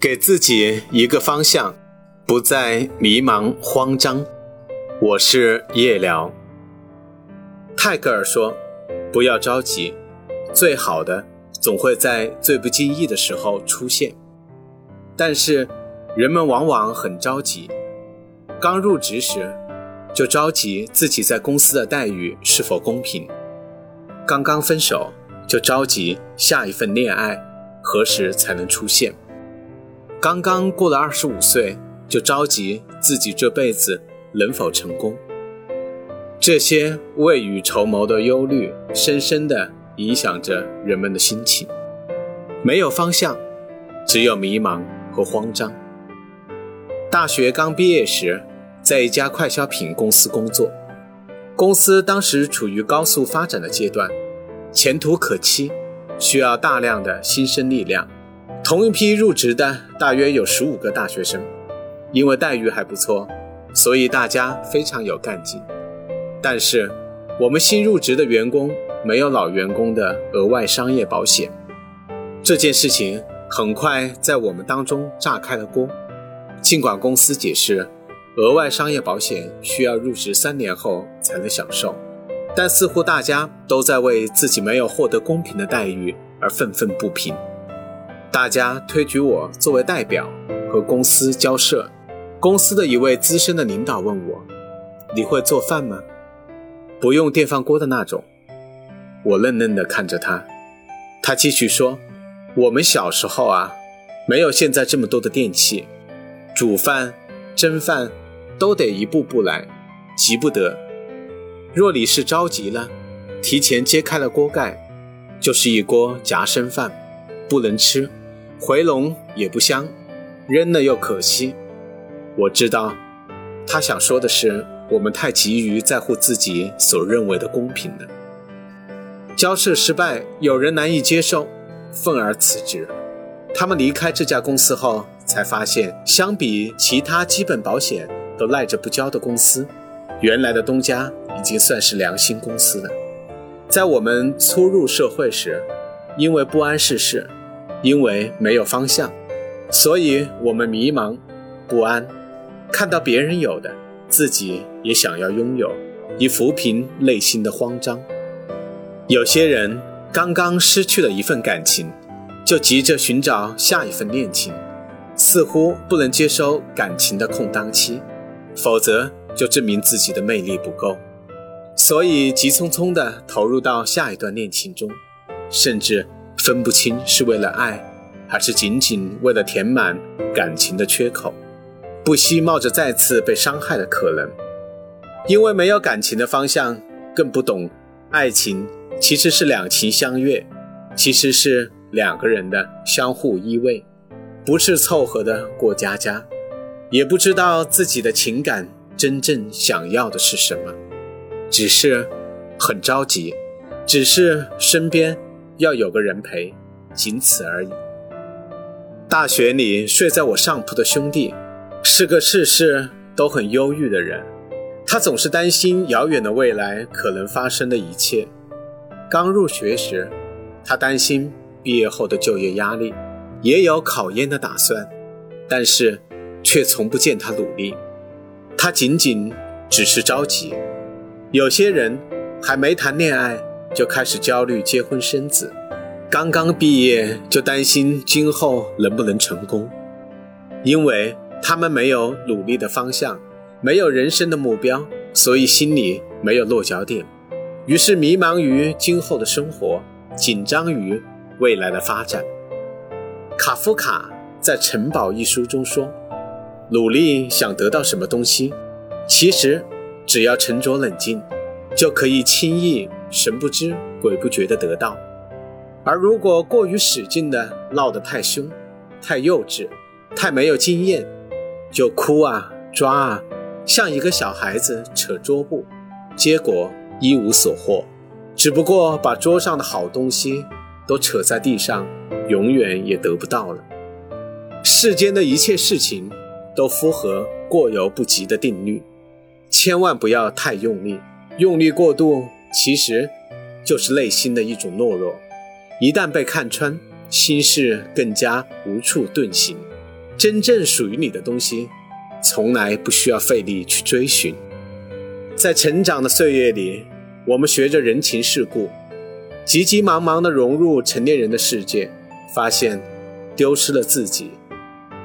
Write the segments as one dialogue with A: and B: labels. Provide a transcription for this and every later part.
A: 给自己一个方向，不再迷茫慌张。我是夜聊。泰戈尔说：“不要着急，最好的总会在最不经意的时候出现。”但是，人们往往很着急。刚入职时，就着急自己在公司的待遇是否公平；刚刚分手，就着急下一份恋爱何时才能出现。刚刚过了二十五岁，就着急自己这辈子能否成功？这些未雨绸缪的忧虑，深深地影响着人们的心情。没有方向，只有迷茫和慌张。大学刚毕业时，在一家快消品公司工作，公司当时处于高速发展的阶段，前途可期，需要大量的新生力量。同一批入职的大约有十五个大学生，因为待遇还不错，所以大家非常有干劲。但是，我们新入职的员工没有老员工的额外商业保险，这件事情很快在我们当中炸开了锅。尽管公司解释，额外商业保险需要入职三年后才能享受，但似乎大家都在为自己没有获得公平的待遇而愤愤不平。大家推举我作为代表和公司交涉。公司的一位资深的领导问我：“你会做饭吗？不用电饭锅的那种。”我愣愣地看着他。他继续说：“我们小时候啊，没有现在这么多的电器，煮饭、蒸饭都得一步步来，急不得。若你是着急了，提前揭开了锅盖，就是一锅夹生饭，不能吃。”回笼也不香，扔了又可惜。我知道，他想说的是，我们太急于在乎自己所认为的公平了。交涉失败，有人难以接受，愤而辞职。他们离开这家公司后，才发现，相比其他基本保险都赖着不交的公司，原来的东家已经算是良心公司了。在我们初入社会时，因为不谙世事。因为没有方向，所以我们迷茫不安。看到别人有的，自己也想要拥有，以抚平内心的慌张。有些人刚刚失去了一份感情，就急着寻找下一份恋情，似乎不能接收感情的空档期，否则就证明自己的魅力不够，所以急匆匆地投入到下一段恋情中，甚至。分不清是为了爱，还是仅仅为了填满感情的缺口，不惜冒着再次被伤害的可能。因为没有感情的方向，更不懂爱情其实是两情相悦，其实是两个人的相互依偎，不是凑合的过家家，也不知道自己的情感真正想要的是什么，只是很着急，只是身边。要有个人陪，仅此而已。大学里睡在我上铺的兄弟，是个事事都很忧郁的人。他总是担心遥远的未来可能发生的一切。刚入学时，他担心毕业后的就业压力，也有考研的打算，但是却从不见他努力。他仅仅只是着急。有些人还没谈恋爱。就开始焦虑结婚生子，刚刚毕业就担心今后能不能成功，因为他们没有努力的方向，没有人生的目标，所以心里没有落脚点，于是迷茫于今后的生活，紧张于未来的发展。卡夫卡在《城堡》一书中说：“努力想得到什么东西，其实只要沉着冷静，就可以轻易。”神不知鬼不觉地得到，而如果过于使劲的闹得太凶、太幼稚、太没有经验，就哭啊抓啊，像一个小孩子扯桌布，结果一无所获，只不过把桌上的好东西都扯在地上，永远也得不到了。世间的一切事情都符合过犹不及的定律，千万不要太用力，用力过度。其实，就是内心的一种懦弱。一旦被看穿，心事更加无处遁形。真正属于你的东西，从来不需要费力去追寻。在成长的岁月里，我们学着人情世故，急急忙忙地融入成年人的世界，发现丢失了自己，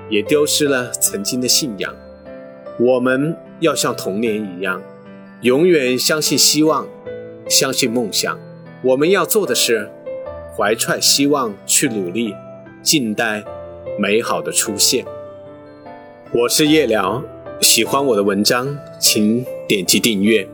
A: 也丢失了曾经的信仰。我们要像童年一样，永远相信希望，相信梦想。我们要做的是，怀揣希望去努力，静待美好的出现。我是夜聊，喜欢我的文章，请点击订阅。